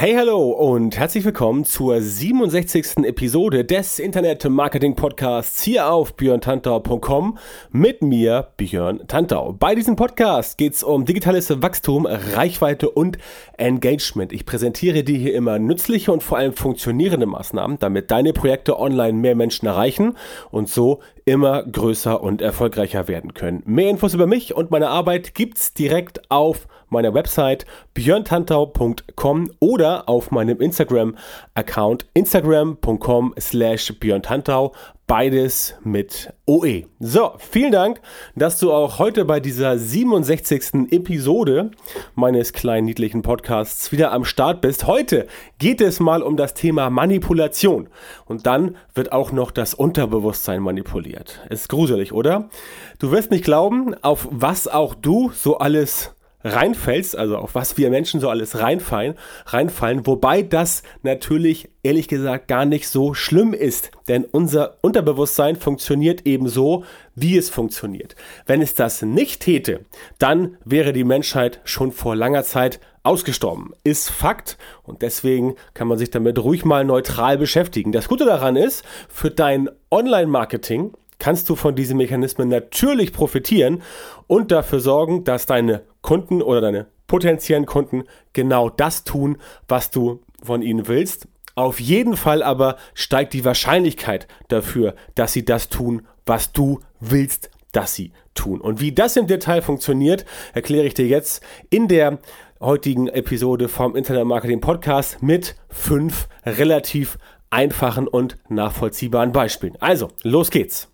Hey, hallo und herzlich willkommen zur 67. Episode des Internet Marketing Podcasts hier auf björntantau.com mit mir, Björn Tantau. Bei diesem Podcast geht es um digitales Wachstum, Reichweite und Engagement. Ich präsentiere dir hier immer nützliche und vor allem funktionierende Maßnahmen, damit deine Projekte online mehr Menschen erreichen und so immer größer und erfolgreicher werden können. Mehr Infos über mich und meine Arbeit gibt's direkt auf meiner Website björntantau.com oder auf meinem Instagram-Account instagram.com slash björntantau. Beides mit OE. So, vielen Dank, dass du auch heute bei dieser 67. Episode meines kleinen niedlichen Podcasts wieder am Start bist. Heute geht es mal um das Thema Manipulation. Und dann wird auch noch das Unterbewusstsein manipuliert. Ist gruselig, oder? Du wirst nicht glauben, auf was auch du so alles reinfällst, also auf was wir Menschen so alles reinfallen, reinfallen, wobei das natürlich ehrlich gesagt gar nicht so schlimm ist, denn unser Unterbewusstsein funktioniert eben so, wie es funktioniert. Wenn es das nicht täte, dann wäre die Menschheit schon vor langer Zeit ausgestorben. Ist Fakt und deswegen kann man sich damit ruhig mal neutral beschäftigen. Das Gute daran ist, für dein Online-Marketing kannst du von diesen Mechanismen natürlich profitieren und dafür sorgen, dass deine Kunden oder deine potenziellen Kunden genau das tun, was du von ihnen willst. Auf jeden Fall aber steigt die Wahrscheinlichkeit dafür, dass sie das tun, was du willst, dass sie tun. Und wie das im Detail funktioniert, erkläre ich dir jetzt in der heutigen Episode vom Internet Marketing Podcast mit fünf relativ einfachen und nachvollziehbaren Beispielen. Also, los geht's.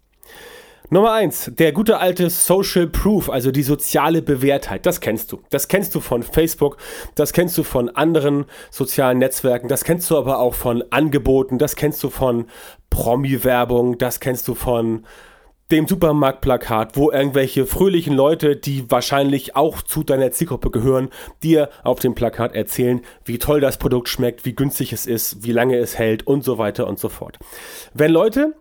Nummer eins, der gute alte Social Proof, also die soziale Bewährtheit. Das kennst du. Das kennst du von Facebook, das kennst du von anderen sozialen Netzwerken, das kennst du aber auch von Angeboten, das kennst du von Promi-Werbung, das kennst du von dem Supermarktplakat, wo irgendwelche fröhlichen Leute, die wahrscheinlich auch zu deiner Zielgruppe gehören, dir auf dem Plakat erzählen, wie toll das Produkt schmeckt, wie günstig es ist, wie lange es hält und so weiter und so fort. Wenn Leute,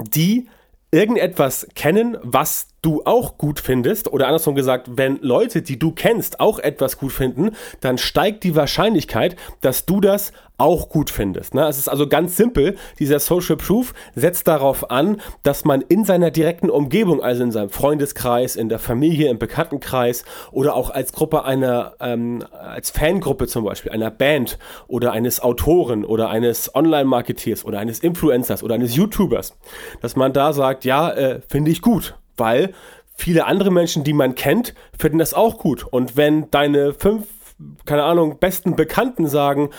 die irgendetwas kennen, was du auch gut findest, oder andersrum gesagt, wenn Leute, die du kennst, auch etwas gut finden, dann steigt die Wahrscheinlichkeit, dass du das auch gut findest. Ne? Es ist also ganz simpel. Dieser Social Proof setzt darauf an, dass man in seiner direkten Umgebung, also in seinem Freundeskreis, in der Familie, im Bekanntenkreis oder auch als Gruppe einer, ähm, als Fangruppe zum Beispiel, einer Band oder eines Autoren oder eines Online-Marketeers oder eines Influencers oder eines YouTubers, dass man da sagt, ja, äh, finde ich gut weil viele andere Menschen, die man kennt, finden das auch gut. Und wenn deine fünf, keine Ahnung, besten Bekannten sagen,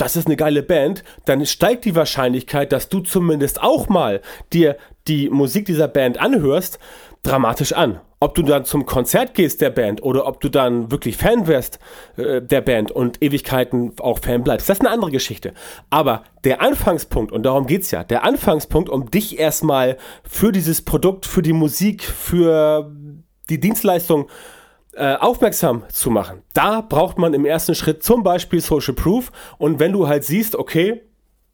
das ist eine geile Band, dann steigt die Wahrscheinlichkeit, dass du zumindest auch mal dir die Musik dieser Band anhörst, dramatisch an. Ob du dann zum Konzert gehst der Band oder ob du dann wirklich Fan wärst äh, der Band und Ewigkeiten auch Fan bleibst, das ist eine andere Geschichte. Aber der Anfangspunkt, und darum geht's ja, der Anfangspunkt, um dich erstmal für dieses Produkt, für die Musik, für die Dienstleistung äh, aufmerksam zu machen, da braucht man im ersten Schritt zum Beispiel Social Proof. Und wenn du halt siehst, okay,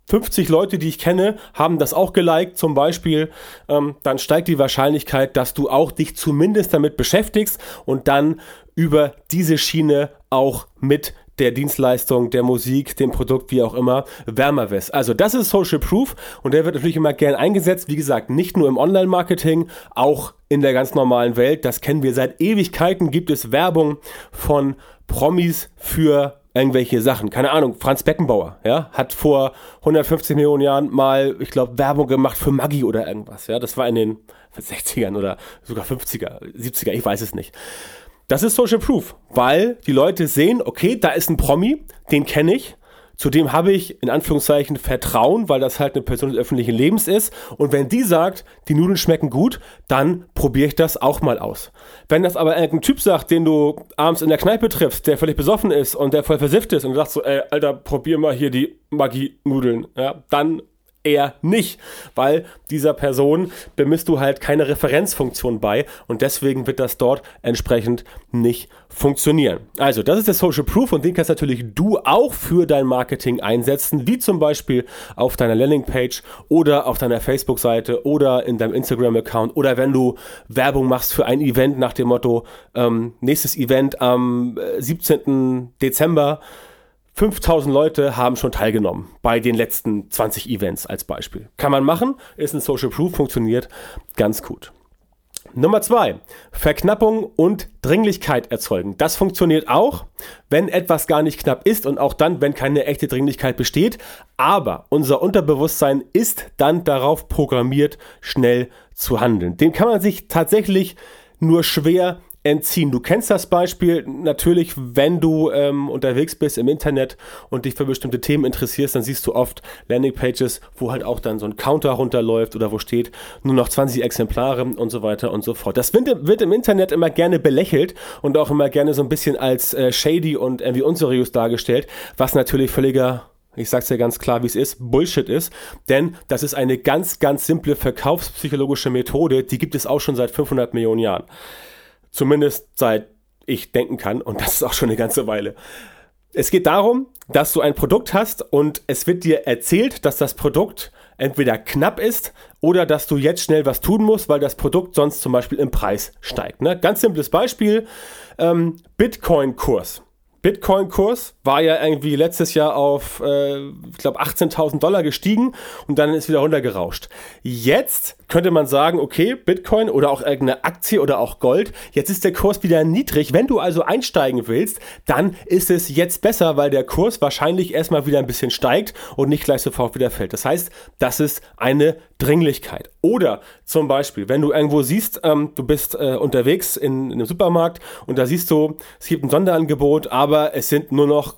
50 Leute, die ich kenne, haben das auch geliked zum Beispiel, ähm, dann steigt die Wahrscheinlichkeit, dass du auch dich zumindest damit beschäftigst und dann über diese Schiene auch mit der Dienstleistung, der Musik, dem Produkt, wie auch immer, wärmer wirst. Also das ist Social Proof und der wird natürlich immer gern eingesetzt. Wie gesagt, nicht nur im Online-Marketing, auch in der ganz normalen Welt. Das kennen wir seit Ewigkeiten. Gibt es Werbung von Promis für irgendwelche Sachen. Keine Ahnung, Franz Beckenbauer, ja, hat vor 150 Millionen Jahren mal, ich glaube, Werbung gemacht für Maggi oder irgendwas, ja. Das war in den 60ern oder sogar 50er, 70er, ich weiß es nicht. Das ist Social Proof, weil die Leute sehen, okay, da ist ein Promi, den kenne ich, Zudem habe ich in Anführungszeichen Vertrauen, weil das halt eine Person des öffentlichen Lebens ist. Und wenn die sagt, die Nudeln schmecken gut, dann probiere ich das auch mal aus. Wenn das aber irgendein Typ sagt, den du abends in der Kneipe triffst, der völlig besoffen ist und der voll versifft ist und du sagst so, ey, Alter, probier mal hier die Magie-Nudeln, ja, dann eher nicht, weil dieser Person bemisst du halt keine Referenzfunktion bei und deswegen wird das dort entsprechend nicht funktionieren. Also, das ist der Social Proof und den kannst natürlich du auch für dein Marketing einsetzen, wie zum Beispiel auf deiner Landingpage oder auf deiner Facebook-Seite oder in deinem Instagram-Account oder wenn du Werbung machst für ein Event nach dem Motto, ähm, nächstes Event am 17. Äh, Dezember 5000 Leute haben schon teilgenommen bei den letzten 20 Events als Beispiel. Kann man machen, ist ein Social Proof, funktioniert ganz gut. Nummer zwei, Verknappung und Dringlichkeit erzeugen. Das funktioniert auch, wenn etwas gar nicht knapp ist und auch dann, wenn keine echte Dringlichkeit besteht. Aber unser Unterbewusstsein ist dann darauf programmiert, schnell zu handeln. Dem kann man sich tatsächlich nur schwer entziehen. Du kennst das Beispiel natürlich, wenn du ähm, unterwegs bist im Internet und dich für bestimmte Themen interessierst, dann siehst du oft Landingpages, wo halt auch dann so ein Counter runterläuft oder wo steht nur noch 20 Exemplare und so weiter und so fort. Das wird, wird im Internet immer gerne belächelt und auch immer gerne so ein bisschen als äh, shady und irgendwie unseriös dargestellt, was natürlich völliger ich sag's dir ganz klar, wie es ist, Bullshit ist, denn das ist eine ganz, ganz simple verkaufspsychologische Methode, die gibt es auch schon seit 500 Millionen Jahren. Zumindest seit ich denken kann und das ist auch schon eine ganze Weile. Es geht darum, dass du ein Produkt hast und es wird dir erzählt, dass das Produkt entweder knapp ist oder dass du jetzt schnell was tun musst, weil das Produkt sonst zum Beispiel im Preis steigt. Ne? Ganz simples Beispiel, ähm, Bitcoin-Kurs. Bitcoin-Kurs war ja irgendwie letztes Jahr auf, äh, ich glaube, 18.000 Dollar gestiegen und dann ist wieder runtergerauscht. Jetzt könnte man sagen, okay, Bitcoin oder auch irgendeine Aktie oder auch Gold, jetzt ist der Kurs wieder niedrig. Wenn du also einsteigen willst, dann ist es jetzt besser, weil der Kurs wahrscheinlich erstmal wieder ein bisschen steigt und nicht gleich sofort wieder fällt. Das heißt, das ist eine Dringlichkeit. Oder zum Beispiel, wenn du irgendwo siehst, ähm, du bist äh, unterwegs in, in einem Supermarkt und da siehst du, es gibt ein Sonderangebot, aber es sind nur noch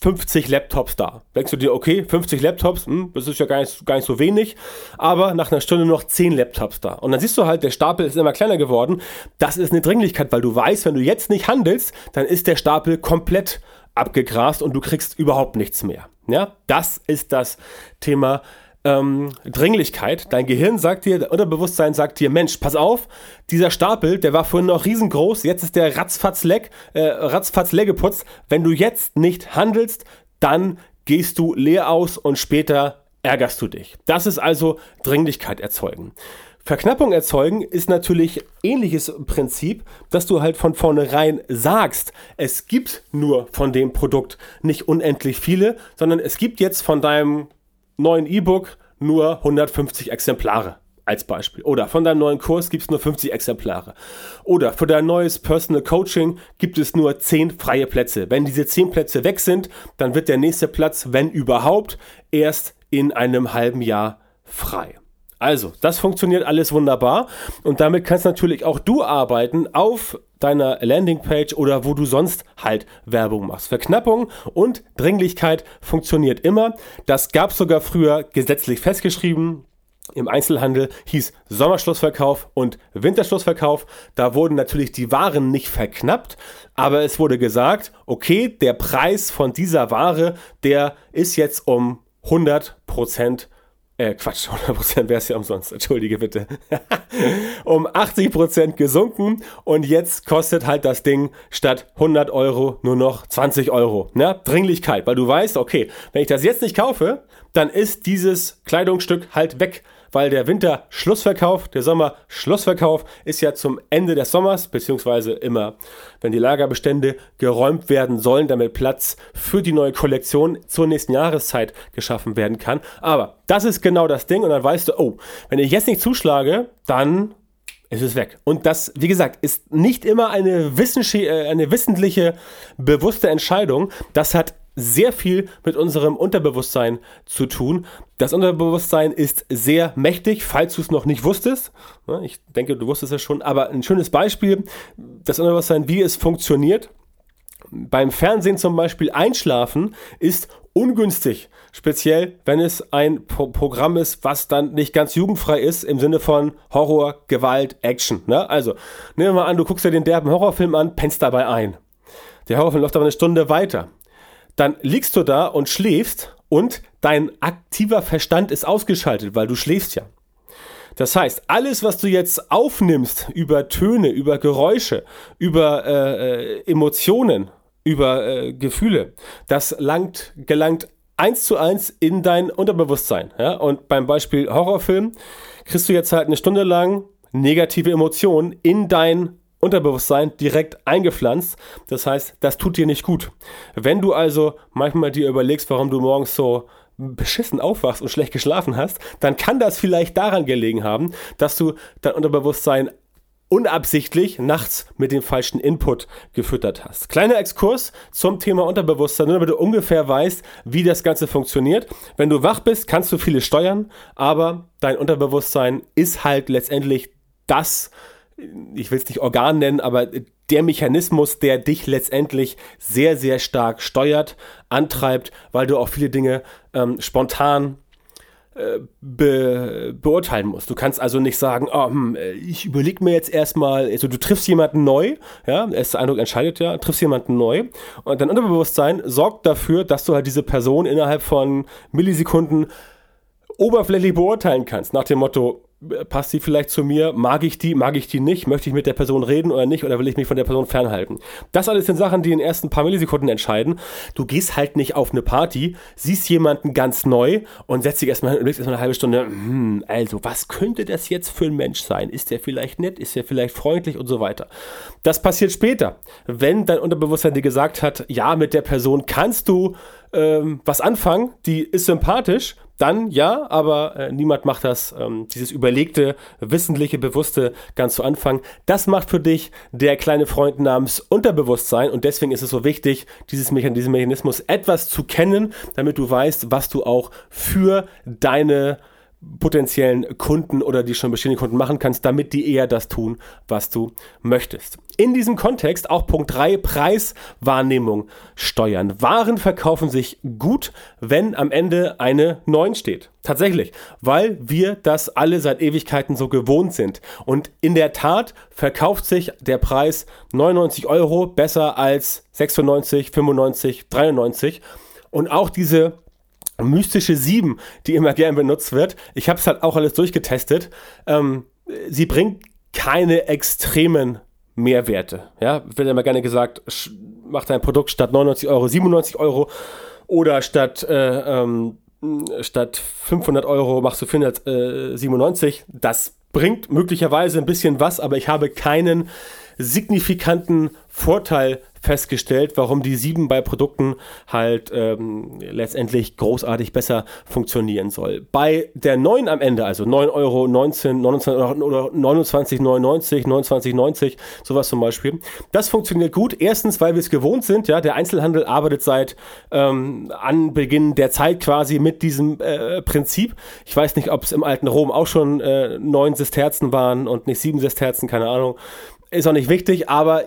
50 Laptops da. Denkst du dir, okay, 50 Laptops, hm, das ist ja gar nicht, gar nicht so wenig, aber nach einer Stunde noch 10 Laptops da. Und dann siehst du halt, der Stapel ist immer kleiner geworden. Das ist eine Dringlichkeit, weil du weißt, wenn du jetzt nicht handelst, dann ist der Stapel komplett abgegrast und du kriegst überhaupt nichts mehr. Ja, das ist das Thema ähm, Dringlichkeit. Dein Gehirn sagt dir, dein Unterbewusstsein sagt dir, Mensch, pass auf, dieser Stapel, der war vorhin noch riesengroß, jetzt ist der ratzfatz leck, äh, ratzfatz leer geputzt. Wenn du jetzt nicht handelst, dann gehst du leer aus und später ärgerst du dich. Das ist also Dringlichkeit erzeugen. Verknappung erzeugen ist natürlich ähnliches Prinzip, dass du halt von vornherein sagst, es gibt nur von dem Produkt nicht unendlich viele, sondern es gibt jetzt von deinem neuen E-Book nur 150 Exemplare als Beispiel. Oder von deinem neuen Kurs gibt es nur 50 Exemplare. Oder für dein neues Personal Coaching gibt es nur 10 freie Plätze. Wenn diese 10 Plätze weg sind, dann wird der nächste Platz, wenn überhaupt, erst in einem halben Jahr frei. Also, das funktioniert alles wunderbar und damit kannst natürlich auch du arbeiten auf deiner Landingpage oder wo du sonst halt Werbung machst. Verknappung und Dringlichkeit funktioniert immer. Das gab es sogar früher gesetzlich festgeschrieben. Im Einzelhandel hieß Sommerschlussverkauf und Winterschlussverkauf. Da wurden natürlich die Waren nicht verknappt, aber es wurde gesagt, okay, der Preis von dieser Ware, der ist jetzt um 100 Prozent äh, Quatsch, 100% wäre es ja umsonst, entschuldige bitte, um 80% gesunken und jetzt kostet halt das Ding statt 100 Euro nur noch 20 Euro. Ja, Dringlichkeit, weil du weißt, okay, wenn ich das jetzt nicht kaufe, dann ist dieses Kleidungsstück halt weg weil der Winter Schlussverkauf, der Sommer Schlussverkauf ist ja zum Ende des Sommers, beziehungsweise immer, wenn die Lagerbestände geräumt werden sollen, damit Platz für die neue Kollektion zur nächsten Jahreszeit geschaffen werden kann. Aber das ist genau das Ding und dann weißt du, oh, wenn ich jetzt nicht zuschlage, dann ist es weg. Und das, wie gesagt, ist nicht immer eine, äh, eine wissentliche, bewusste Entscheidung. Das hat sehr viel mit unserem Unterbewusstsein zu tun. Das Unterbewusstsein ist sehr mächtig, falls du es noch nicht wusstest. Ich denke, du wusstest es schon, aber ein schönes Beispiel, das Unterbewusstsein, wie es funktioniert. Beim Fernsehen zum Beispiel einschlafen ist ungünstig, speziell wenn es ein Pro Programm ist, was dann nicht ganz jugendfrei ist im Sinne von Horror, Gewalt, Action. Ne? Also nehmen wir mal an, du guckst dir den derben Horrorfilm an, pennst dabei ein. Der Horrorfilm läuft aber eine Stunde weiter dann liegst du da und schläfst und dein aktiver Verstand ist ausgeschaltet, weil du schläfst ja. Das heißt, alles, was du jetzt aufnimmst über Töne, über Geräusche, über äh, äh, Emotionen, über äh, Gefühle, das langt, gelangt eins zu eins in dein Unterbewusstsein. Ja? Und beim Beispiel Horrorfilm kriegst du jetzt halt eine Stunde lang negative Emotionen in dein Unterbewusstsein direkt eingepflanzt. Das heißt, das tut dir nicht gut. Wenn du also manchmal dir überlegst, warum du morgens so beschissen aufwachst und schlecht geschlafen hast, dann kann das vielleicht daran gelegen haben, dass du dein Unterbewusstsein unabsichtlich nachts mit dem falschen Input gefüttert hast. Kleiner Exkurs zum Thema Unterbewusstsein, nur damit du ungefähr weißt, wie das Ganze funktioniert. Wenn du wach bist, kannst du viele steuern, aber dein Unterbewusstsein ist halt letztendlich das, ich will es nicht Organ nennen, aber der Mechanismus, der dich letztendlich sehr, sehr stark steuert, antreibt, weil du auch viele Dinge ähm, spontan äh, be beurteilen musst. Du kannst also nicht sagen, oh, hm, ich überlege mir jetzt erstmal, also du triffst jemanden neu, ja, erster Eindruck entscheidet ja, triffst jemanden neu und dein Unterbewusstsein sorgt dafür, dass du halt diese Person innerhalb von Millisekunden oberflächlich beurteilen kannst, nach dem Motto, passt sie vielleicht zu mir, mag ich die, mag ich die nicht, möchte ich mit der Person reden oder nicht oder will ich mich von der Person fernhalten. Das alles sind Sachen, die in den ersten paar Millisekunden entscheiden. Du gehst halt nicht auf eine Party, siehst jemanden ganz neu und setzt dich erstmal hin und überlegst erstmal eine halbe Stunde, hm, also was könnte das jetzt für ein Mensch sein? Ist der vielleicht nett? Ist der vielleicht freundlich und so weiter? Das passiert später, wenn dein Unterbewusstsein dir gesagt hat, ja, mit der Person kannst du ähm, was anfangen, die ist sympathisch, dann ja, aber äh, niemand macht das, ähm, dieses überlegte, wissentliche, bewusste ganz zu Anfang. Das macht für dich der kleine Freund namens Unterbewusstsein und deswegen ist es so wichtig, dieses Mechan diesen Mechanismus etwas zu kennen, damit du weißt, was du auch für deine potenziellen Kunden oder die schon bestehenden Kunden machen kannst, damit die eher das tun, was du möchtest. In diesem Kontext auch Punkt 3, Preiswahrnehmung steuern. Waren verkaufen sich gut, wenn am Ende eine 9 steht. Tatsächlich, weil wir das alle seit Ewigkeiten so gewohnt sind. Und in der Tat verkauft sich der Preis 99 Euro besser als 96, 95, 93. Und auch diese mystische 7, die immer gern benutzt wird. Ich habe es halt auch alles durchgetestet. Ähm, sie bringt keine extremen Mehrwerte. Ja, wird immer gerne gesagt, mach dein Produkt statt 99 Euro 97 Euro oder statt äh, ähm, statt 500 Euro machst du 497. Das bringt möglicherweise ein bisschen was, aber ich habe keinen signifikanten Vorteil festgestellt, warum die 7 bei Produkten halt ähm, letztendlich großartig besser funktionieren soll. Bei der 9 am Ende, also 9 Euro, 19, 19 oder 29,99, 29,90, sowas zum Beispiel, das funktioniert gut. Erstens, weil wir es gewohnt sind, ja, der Einzelhandel arbeitet seit ähm, Anbeginn der Zeit quasi mit diesem äh, Prinzip. Ich weiß nicht, ob es im alten Rom auch schon äh, 9 Sesterzen waren und nicht 7 Sesterzen, keine Ahnung. Ist auch nicht wichtig, aber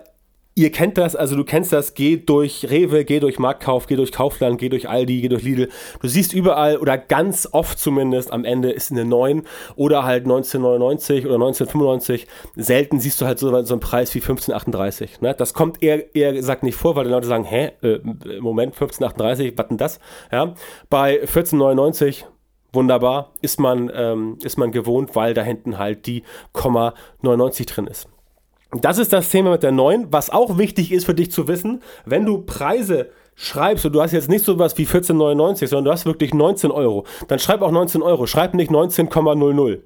Ihr kennt das, also du kennst das, geh durch Rewe, geh durch Marktkauf, geh durch Kaufland, geh durch Aldi, geh durch Lidl. Du siehst überall oder ganz oft zumindest am Ende ist eine 9 oder halt 1999 oder 1995. Selten siehst du halt so, so einen Preis wie 1538. Ne? Das kommt eher, eher gesagt nicht vor, weil die Leute sagen, hä, äh, Moment, 1538, was denn das? Ja? Bei 1499 wunderbar, ist man, ähm, ist man gewohnt, weil da hinten halt die Komma 99 drin ist. Das ist das Thema mit der 9. Was auch wichtig ist für dich zu wissen, wenn du Preise schreibst und du hast jetzt nicht so was wie 14,99, sondern du hast wirklich 19 Euro, dann schreib auch 19 Euro, schreib nicht 19,00.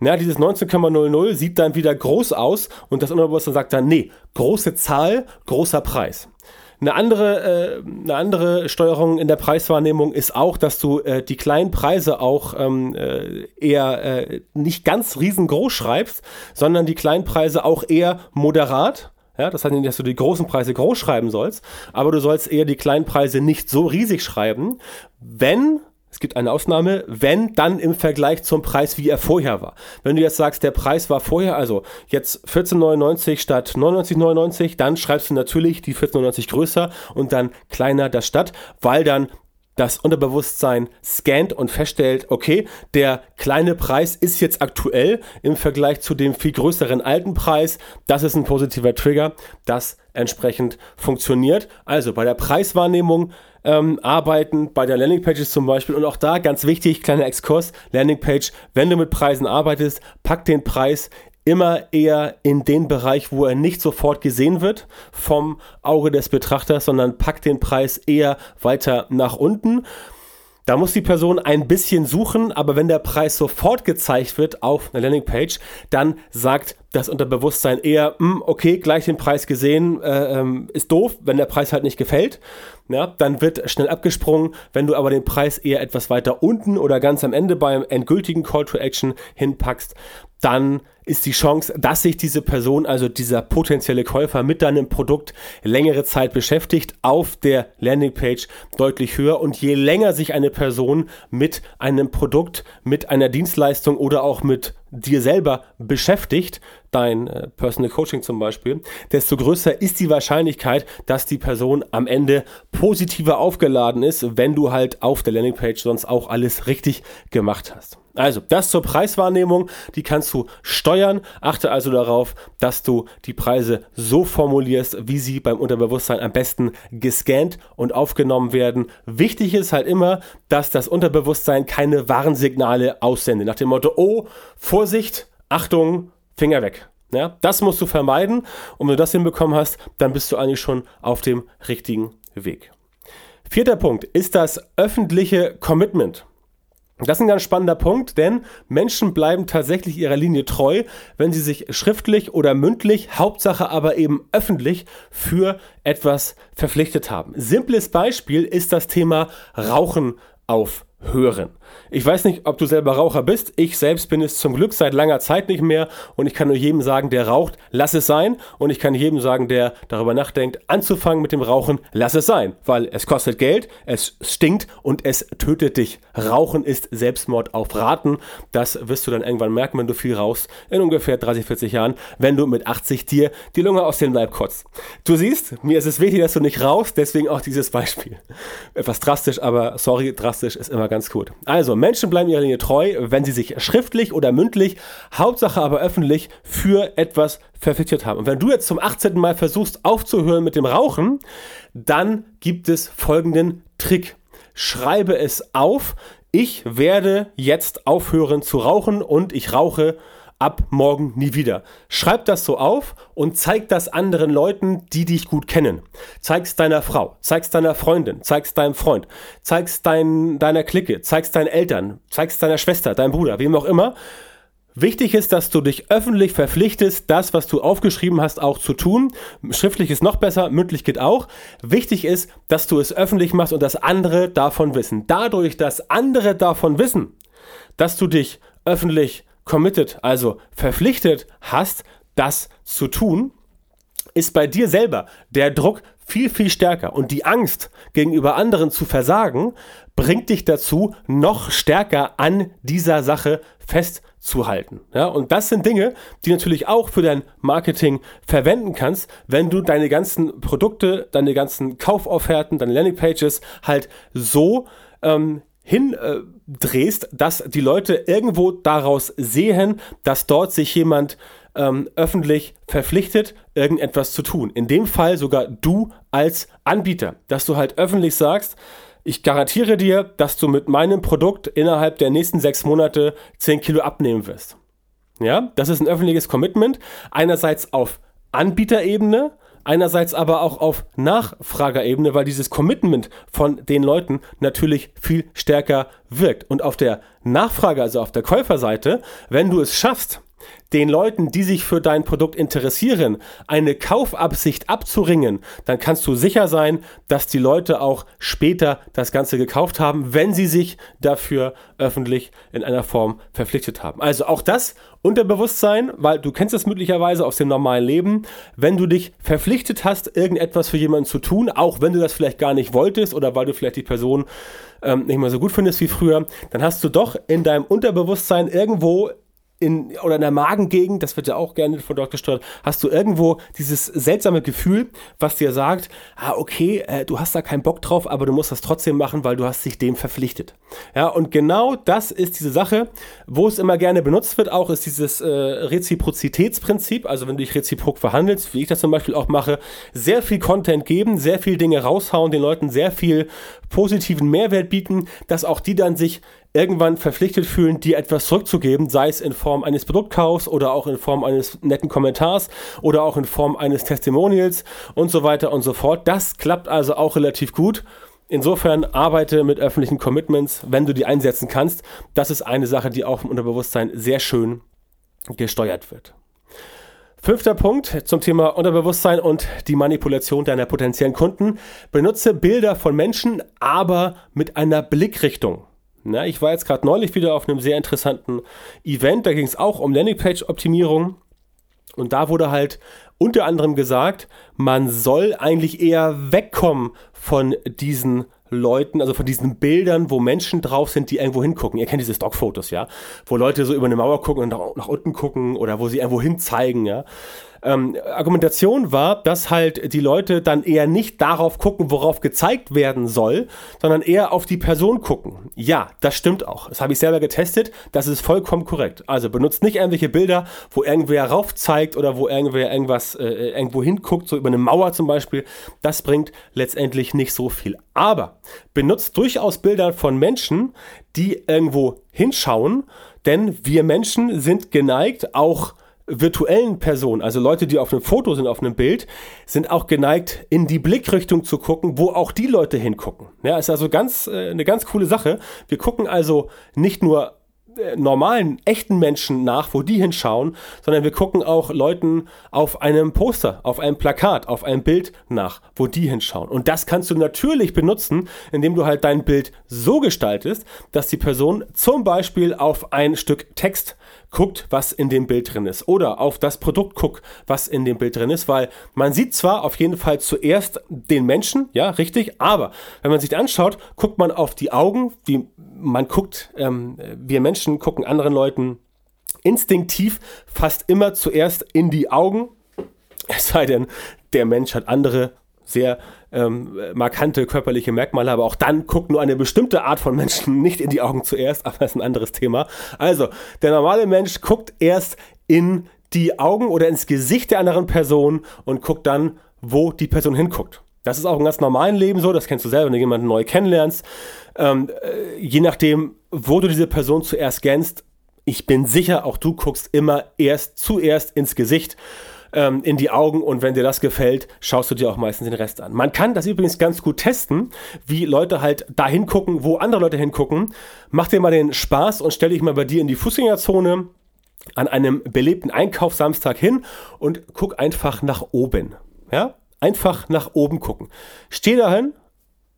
Ja, dieses 19,00 sieht dann wieder groß aus und das Unterbewusstsein sagt dann, nee, große Zahl, großer Preis. Eine andere, äh, eine andere Steuerung in der Preiswahrnehmung ist auch, dass du äh, die kleinen Preise auch ähm, äh, eher äh, nicht ganz riesengroß schreibst, sondern die kleinen Preise auch eher moderat. Ja, das heißt nicht, dass du die großen Preise groß schreiben sollst, aber du sollst eher die kleinen Preise nicht so riesig schreiben, wenn es gibt eine Ausnahme, wenn dann im Vergleich zum Preis, wie er vorher war. Wenn du jetzt sagst, der Preis war vorher, also jetzt 14,99 statt 99,99, dann schreibst du natürlich die 14,99 größer und dann kleiner das statt, weil dann das Unterbewusstsein scannt und feststellt, okay, der kleine Preis ist jetzt aktuell im Vergleich zu dem viel größeren alten Preis. Das ist ein positiver Trigger, das entsprechend funktioniert. Also bei der Preiswahrnehmung ähm, arbeiten, bei der Landingpages zum Beispiel. Und auch da ganz wichtig, kleiner Exkurs, Landingpage, wenn du mit Preisen arbeitest, pack den Preis immer eher in den Bereich, wo er nicht sofort gesehen wird vom Auge des Betrachters, sondern packt den Preis eher weiter nach unten. Da muss die Person ein bisschen suchen, aber wenn der Preis sofort gezeigt wird auf einer Landingpage, dann sagt das Unterbewusstsein eher, hm, okay, gleich den Preis gesehen, äh, ähm, ist doof, wenn der Preis halt nicht gefällt. Ja, dann wird schnell abgesprungen. Wenn du aber den Preis eher etwas weiter unten oder ganz am Ende beim endgültigen Call to Action hinpackst, dann ist die Chance, dass sich diese Person, also dieser potenzielle Käufer mit deinem Produkt längere Zeit beschäftigt, auf der Landingpage deutlich höher. Und je länger sich eine Person mit einem Produkt, mit einer Dienstleistung oder auch mit dir selber beschäftigt, dein äh, Personal Coaching zum Beispiel, desto größer ist die Wahrscheinlichkeit, dass die Person am Ende positiver aufgeladen ist, wenn du halt auf der Landingpage sonst auch alles richtig gemacht hast. Also, das zur Preiswahrnehmung, die kannst du steuern. Achte also darauf, dass du die Preise so formulierst, wie sie beim Unterbewusstsein am besten gescannt und aufgenommen werden. Wichtig ist halt immer, dass das Unterbewusstsein keine Warnsignale aussendet. Nach dem Motto, oh, Vorsicht, Achtung, Finger weg. Ja, das musst du vermeiden. Und wenn du das hinbekommen hast, dann bist du eigentlich schon auf dem richtigen Weg. Vierter Punkt ist das öffentliche Commitment. Das ist ein ganz spannender Punkt, denn Menschen bleiben tatsächlich ihrer Linie treu, wenn sie sich schriftlich oder mündlich, Hauptsache aber eben öffentlich für etwas verpflichtet haben. Simples Beispiel ist das Thema Rauchen aufhören. Ich weiß nicht, ob du selber Raucher bist. Ich selbst bin es zum Glück seit langer Zeit nicht mehr. Und ich kann nur jedem sagen, der raucht, lass es sein. Und ich kann jedem sagen, der darüber nachdenkt, anzufangen mit dem Rauchen, lass es sein. Weil es kostet Geld, es stinkt und es tötet dich. Rauchen ist Selbstmord auf Raten. Das wirst du dann irgendwann merken, wenn du viel rauchst, in ungefähr 30, 40 Jahren, wenn du mit 80 dir die Lunge aus dem Leib kotzt. Du siehst, mir ist es wichtig, dass du nicht rauchst, deswegen auch dieses Beispiel. Etwas drastisch, aber sorry, drastisch ist immer ganz gut. Also, Menschen bleiben ihrer Linie treu, wenn sie sich schriftlich oder mündlich, Hauptsache aber öffentlich, für etwas verpflichtet haben. Und wenn du jetzt zum 18. Mal versuchst aufzuhören mit dem Rauchen, dann gibt es folgenden Trick. Schreibe es auf. Ich werde jetzt aufhören zu rauchen und ich rauche ab morgen nie wieder. Schreib das so auf und zeig das anderen Leuten, die dich gut kennen. Zeig's deiner Frau, zeig's deiner Freundin, zeig's deinem Freund, zeig's dein, deiner Clique, zeig's deinen Eltern, zeig's deiner Schwester, deinem Bruder, wem auch immer. Wichtig ist, dass du dich öffentlich verpflichtest, das, was du aufgeschrieben hast, auch zu tun. Schriftlich ist noch besser, mündlich geht auch. Wichtig ist, dass du es öffentlich machst und dass andere davon wissen. Dadurch, dass andere davon wissen, dass du dich öffentlich committed, also verpflichtet hast, das zu tun, ist bei dir selber der Druck viel, viel stärker. Und die Angst gegenüber anderen zu versagen, bringt dich dazu, noch stärker an dieser Sache festzuhalten. Ja, und das sind Dinge, die natürlich auch für dein Marketing verwenden kannst, wenn du deine ganzen Produkte, deine ganzen Kaufofferten, deine Landingpages halt so ähm, hindrehst, äh, dass die Leute irgendwo daraus sehen, dass dort sich jemand ähm, öffentlich verpflichtet, irgendetwas zu tun. In dem Fall sogar du als Anbieter, dass du halt öffentlich sagst, ich garantiere dir, dass du mit meinem Produkt innerhalb der nächsten sechs Monate 10 Kilo abnehmen wirst. Ja, das ist ein öffentliches Commitment. Einerseits auf Anbieterebene, einerseits aber auch auf Nachfragerebene, weil dieses Commitment von den Leuten natürlich viel stärker wirkt. Und auf der Nachfrage, also auf der Käuferseite, wenn du es schaffst, den Leuten, die sich für dein Produkt interessieren, eine Kaufabsicht abzuringen, dann kannst du sicher sein, dass die Leute auch später das Ganze gekauft haben, wenn sie sich dafür öffentlich in einer Form verpflichtet haben. Also auch das Unterbewusstsein, weil du kennst es möglicherweise aus dem normalen Leben, wenn du dich verpflichtet hast, irgendetwas für jemanden zu tun, auch wenn du das vielleicht gar nicht wolltest oder weil du vielleicht die Person ähm, nicht mehr so gut findest wie früher, dann hast du doch in deinem Unterbewusstsein irgendwo in, oder in der Magengegend, das wird ja auch gerne von dort gesteuert, hast du irgendwo dieses seltsame Gefühl, was dir sagt, ah, okay, äh, du hast da keinen Bock drauf, aber du musst das trotzdem machen, weil du hast dich dem verpflichtet. Ja, und genau das ist diese Sache, wo es immer gerne benutzt wird, auch ist dieses äh, Reziprozitätsprinzip, also wenn du dich reziprok verhandelst, wie ich das zum Beispiel auch mache, sehr viel Content geben, sehr viel Dinge raushauen, den Leuten sehr viel positiven Mehrwert bieten, dass auch die dann sich irgendwann verpflichtet fühlen, dir etwas zurückzugeben, sei es in Form eines Produktkaufs oder auch in Form eines netten Kommentars oder auch in Form eines Testimonials und so weiter und so fort. Das klappt also auch relativ gut. Insofern arbeite mit öffentlichen Commitments, wenn du die einsetzen kannst. Das ist eine Sache, die auch im Unterbewusstsein sehr schön gesteuert wird. Fünfter Punkt zum Thema Unterbewusstsein und die Manipulation deiner potenziellen Kunden. Benutze Bilder von Menschen, aber mit einer Blickrichtung. Na, ich war jetzt gerade neulich wieder auf einem sehr interessanten Event, da ging es auch um Landingpage-Optimierung. Und da wurde halt unter anderem gesagt, man soll eigentlich eher wegkommen von diesen Leuten, also von diesen Bildern, wo Menschen drauf sind, die irgendwo hingucken. Ihr kennt diese Stockfotos, ja, wo Leute so über eine Mauer gucken und nach, unten gucken oder wo sie irgendwo hin zeigen, ja ähm, Argumentation war, dass halt die Leute dann eher nicht darauf gucken, worauf gezeigt werden soll, sondern eher auf die Person gucken. Ja, das stimmt auch. Das habe ich selber getestet. Das ist vollkommen korrekt. Also benutzt nicht irgendwelche Bilder, wo irgendwer rauf zeigt oder wo irgendwer irgendwas äh, irgendwo hinguckt, so über eine Mauer zum Beispiel. Das bringt letztendlich nicht so viel. Aber benutzt durchaus Bilder von Menschen, die irgendwo hinschauen, denn wir Menschen sind geneigt, auch virtuellen Personen, also Leute, die auf einem Foto sind, auf einem Bild, sind auch geneigt, in die Blickrichtung zu gucken, wo auch die Leute hingucken. Ja, ist also ganz, äh, eine ganz coole Sache. Wir gucken also nicht nur äh, normalen, echten Menschen nach, wo die hinschauen, sondern wir gucken auch Leuten auf einem Poster, auf einem Plakat, auf einem Bild nach, wo die hinschauen. Und das kannst du natürlich benutzen, indem du halt dein Bild so gestaltest, dass die Person zum Beispiel auf ein Stück Text guckt, was in dem Bild drin ist. Oder auf das Produkt guckt, was in dem Bild drin ist, weil man sieht zwar auf jeden Fall zuerst den Menschen, ja, richtig, aber wenn man sich anschaut, guckt man auf die Augen, wie man guckt, ähm, wir Menschen gucken anderen Leuten instinktiv fast immer zuerst in die Augen, es sei denn, der Mensch hat andere sehr ähm, markante körperliche Merkmale, aber auch dann guckt nur eine bestimmte Art von Menschen nicht in die Augen zuerst, aber das ist ein anderes Thema. Also, der normale Mensch guckt erst in die Augen oder ins Gesicht der anderen Person und guckt dann, wo die Person hinguckt. Das ist auch im ganz normalen Leben so, das kennst du selber, wenn du jemanden neu kennenlernst. Ähm, äh, je nachdem, wo du diese Person zuerst kennst, ich bin sicher, auch du guckst immer erst zuerst ins Gesicht ähm, in die Augen und wenn dir das gefällt, schaust du dir auch meistens den Rest an. Man kann das übrigens ganz gut testen, wie Leute halt da hingucken, wo andere Leute hingucken. Mach dir mal den Spaß und stell dich mal bei dir in die Fußgängerzone an einem belebten Einkaufssamstag hin und guck einfach nach oben. Ja? Einfach nach oben gucken. Steh dahin,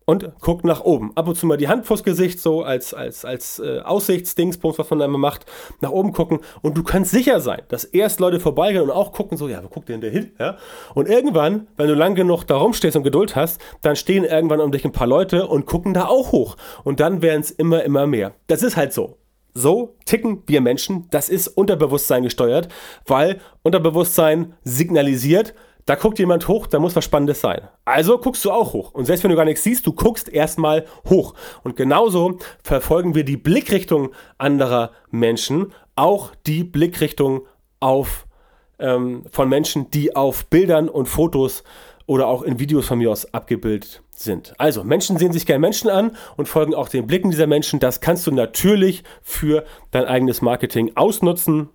und guckt nach oben. Ab und zu mal die Hand vors Gesicht, so als, als, als äh, Aussichtsdingsbums, was man einmal macht, nach oben gucken. Und du kannst sicher sein, dass erst Leute vorbeigehen und auch gucken, so, ja, wo guckt denn der hin? Ja? Und irgendwann, wenn du lang genug da rumstehst und Geduld hast, dann stehen irgendwann um dich ein paar Leute und gucken da auch hoch. Und dann werden es immer, immer mehr. Das ist halt so. So ticken wir Menschen. Das ist Unterbewusstsein gesteuert, weil Unterbewusstsein signalisiert, da guckt jemand hoch, da muss was Spannendes sein. Also guckst du auch hoch. Und selbst wenn du gar nichts siehst, du guckst erstmal hoch. Und genauso verfolgen wir die Blickrichtung anderer Menschen, auch die Blickrichtung auf, ähm, von Menschen, die auf Bildern und Fotos oder auch in Videos von mir aus abgebildet sind. Also, Menschen sehen sich gerne Menschen an und folgen auch den Blicken dieser Menschen. Das kannst du natürlich für dein eigenes Marketing ausnutzen.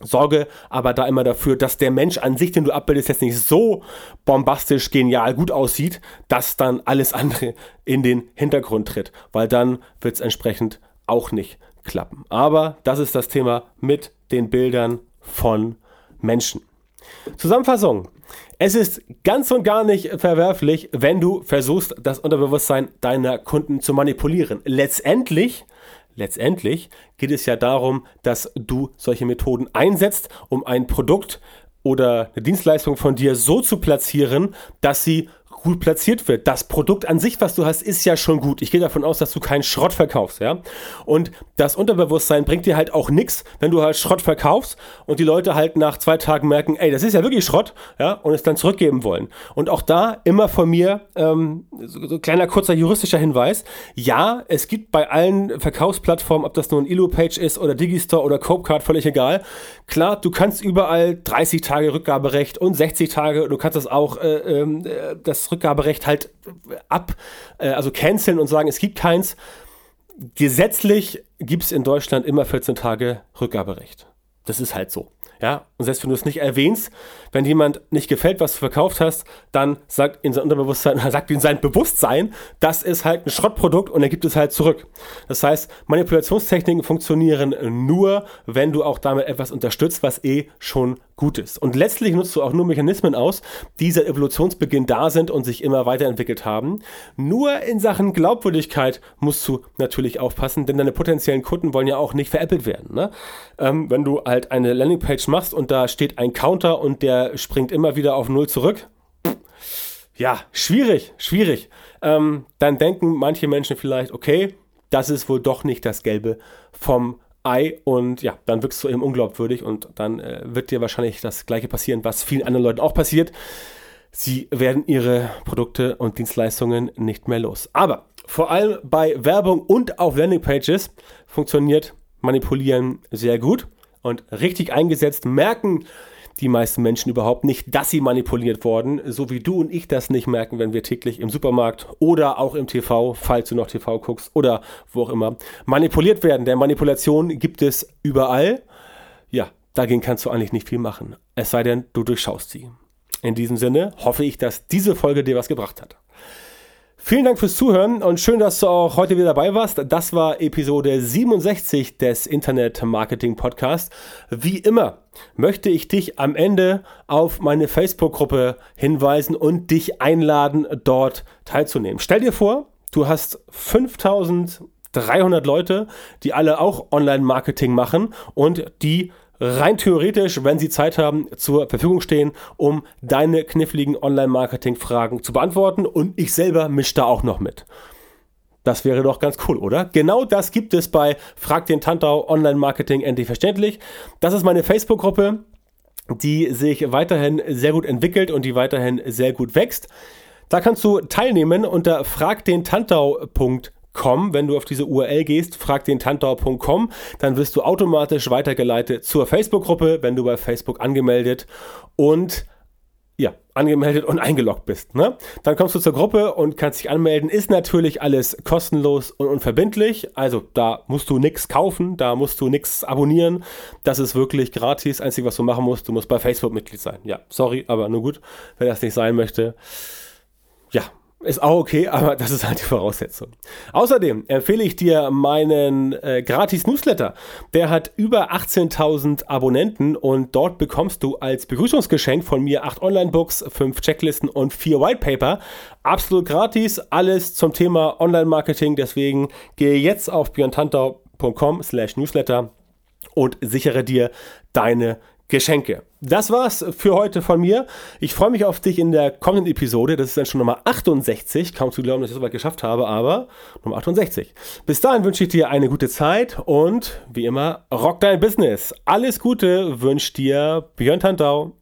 Sorge aber da immer dafür, dass der Mensch an sich, den du abbildest, jetzt nicht so bombastisch, genial, gut aussieht, dass dann alles andere in den Hintergrund tritt, weil dann wird es entsprechend auch nicht klappen. Aber das ist das Thema mit den Bildern von Menschen. Zusammenfassung. Es ist ganz und gar nicht verwerflich, wenn du versuchst, das Unterbewusstsein deiner Kunden zu manipulieren. Letztendlich letztendlich geht es ja darum, dass du solche Methoden einsetzt, um ein Produkt oder eine Dienstleistung von dir so zu platzieren, dass sie gut platziert wird. Das Produkt an sich, was du hast, ist ja schon gut. Ich gehe davon aus, dass du keinen Schrott verkaufst, ja. Und das Unterbewusstsein bringt dir halt auch nichts, wenn du halt Schrott verkaufst und die Leute halt nach zwei Tagen merken, ey, das ist ja wirklich Schrott, ja, und es dann zurückgeben wollen. Und auch da immer von mir ähm, so, so kleiner kurzer juristischer Hinweis. Ja, es gibt bei allen Verkaufsplattformen, ob das nun Elo-Page ist oder Digistore oder Copecard, völlig egal. Klar, du kannst überall 30 Tage Rückgaberecht und 60 Tage, du kannst das auch äh, ähm, äh, das Rückgaberecht halt ab, äh, also canceln und sagen, es gibt keins. Gesetzlich gibt es in Deutschland immer 14 Tage Rückgaberecht. Das ist halt so. Ja, und selbst wenn du es nicht erwähnst, wenn jemand nicht gefällt, was du verkauft hast, dann sagt in sein Unterbewusstsein, sagt in sein Bewusstsein, das ist halt ein Schrottprodukt und er gibt es halt zurück. Das heißt, Manipulationstechniken funktionieren nur, wenn du auch damit etwas unterstützt, was eh schon gut ist. Und letztlich nutzt du auch nur Mechanismen aus, die seit Evolutionsbeginn da sind und sich immer weiterentwickelt haben. Nur in Sachen Glaubwürdigkeit musst du natürlich aufpassen, denn deine potenziellen Kunden wollen ja auch nicht veräppelt werden. Ne? Ähm, wenn du halt eine Landingpage machst und da steht ein Counter und der springt immer wieder auf Null zurück. Ja, schwierig, schwierig. Ähm, dann denken manche Menschen vielleicht, okay, das ist wohl doch nicht das Gelbe vom Ei und ja, dann wirkst du eben unglaubwürdig und dann äh, wird dir wahrscheinlich das gleiche passieren, was vielen anderen Leuten auch passiert. Sie werden ihre Produkte und Dienstleistungen nicht mehr los. Aber vor allem bei Werbung und auf Landingpages funktioniert Manipulieren sehr gut und richtig eingesetzt merken die meisten Menschen überhaupt nicht, dass sie manipuliert wurden, so wie du und ich das nicht merken, wenn wir täglich im Supermarkt oder auch im TV, falls du noch TV guckst oder wo auch immer, manipuliert werden. Denn Manipulation gibt es überall. Ja, dagegen kannst du eigentlich nicht viel machen. Es sei denn, du durchschaust sie. In diesem Sinne hoffe ich, dass diese Folge dir was gebracht hat. Vielen Dank fürs Zuhören und schön, dass du auch heute wieder dabei warst. Das war Episode 67 des Internet Marketing Podcast. Wie immer möchte ich dich am Ende auf meine Facebook-Gruppe hinweisen und dich einladen, dort teilzunehmen. Stell dir vor, du hast 5300 Leute, die alle auch Online-Marketing machen und die rein theoretisch, wenn sie Zeit haben, zur Verfügung stehen, um deine kniffligen Online-Marketing-Fragen zu beantworten. Und ich selber mische da auch noch mit. Das wäre doch ganz cool, oder? Genau das gibt es bei Frag den Tantau Online-Marketing endlich verständlich. Das ist meine Facebook-Gruppe, die sich weiterhin sehr gut entwickelt und die weiterhin sehr gut wächst. Da kannst du teilnehmen unter fragdentantau.com fragdentantau.com. Wenn du auf diese URL gehst, fragdentantau.com, dann wirst du automatisch weitergeleitet zur Facebook-Gruppe, wenn du bei Facebook angemeldet und ja, angemeldet und eingeloggt bist. Ne? Dann kommst du zur Gruppe und kannst dich anmelden. Ist natürlich alles kostenlos und unverbindlich. Also da musst du nichts kaufen, da musst du nichts abonnieren. Das ist wirklich gratis. Einzige, was du machen musst, du musst bei Facebook Mitglied sein. Ja, sorry, aber nur gut, wer das nicht sein möchte. Ja, ist auch okay, aber das ist halt die Voraussetzung. Außerdem empfehle ich dir meinen äh, gratis Newsletter. Der hat über 18.000 Abonnenten und dort bekommst du als Begrüßungsgeschenk von mir acht Online-Books, fünf Checklisten und vier Whitepaper. Absolut gratis, alles zum Thema Online-Marketing. Deswegen gehe jetzt auf björntantau.com slash newsletter und sichere dir deine Geschenke. Das war's für heute von mir. Ich freue mich auf dich in der kommenden Episode. Das ist dann schon Nummer 68. Kaum zu glauben, dass ich so weit geschafft habe, aber Nummer 68. Bis dahin wünsche ich dir eine gute Zeit und wie immer, rock dein Business. Alles Gute wünscht dir Björn Tantau.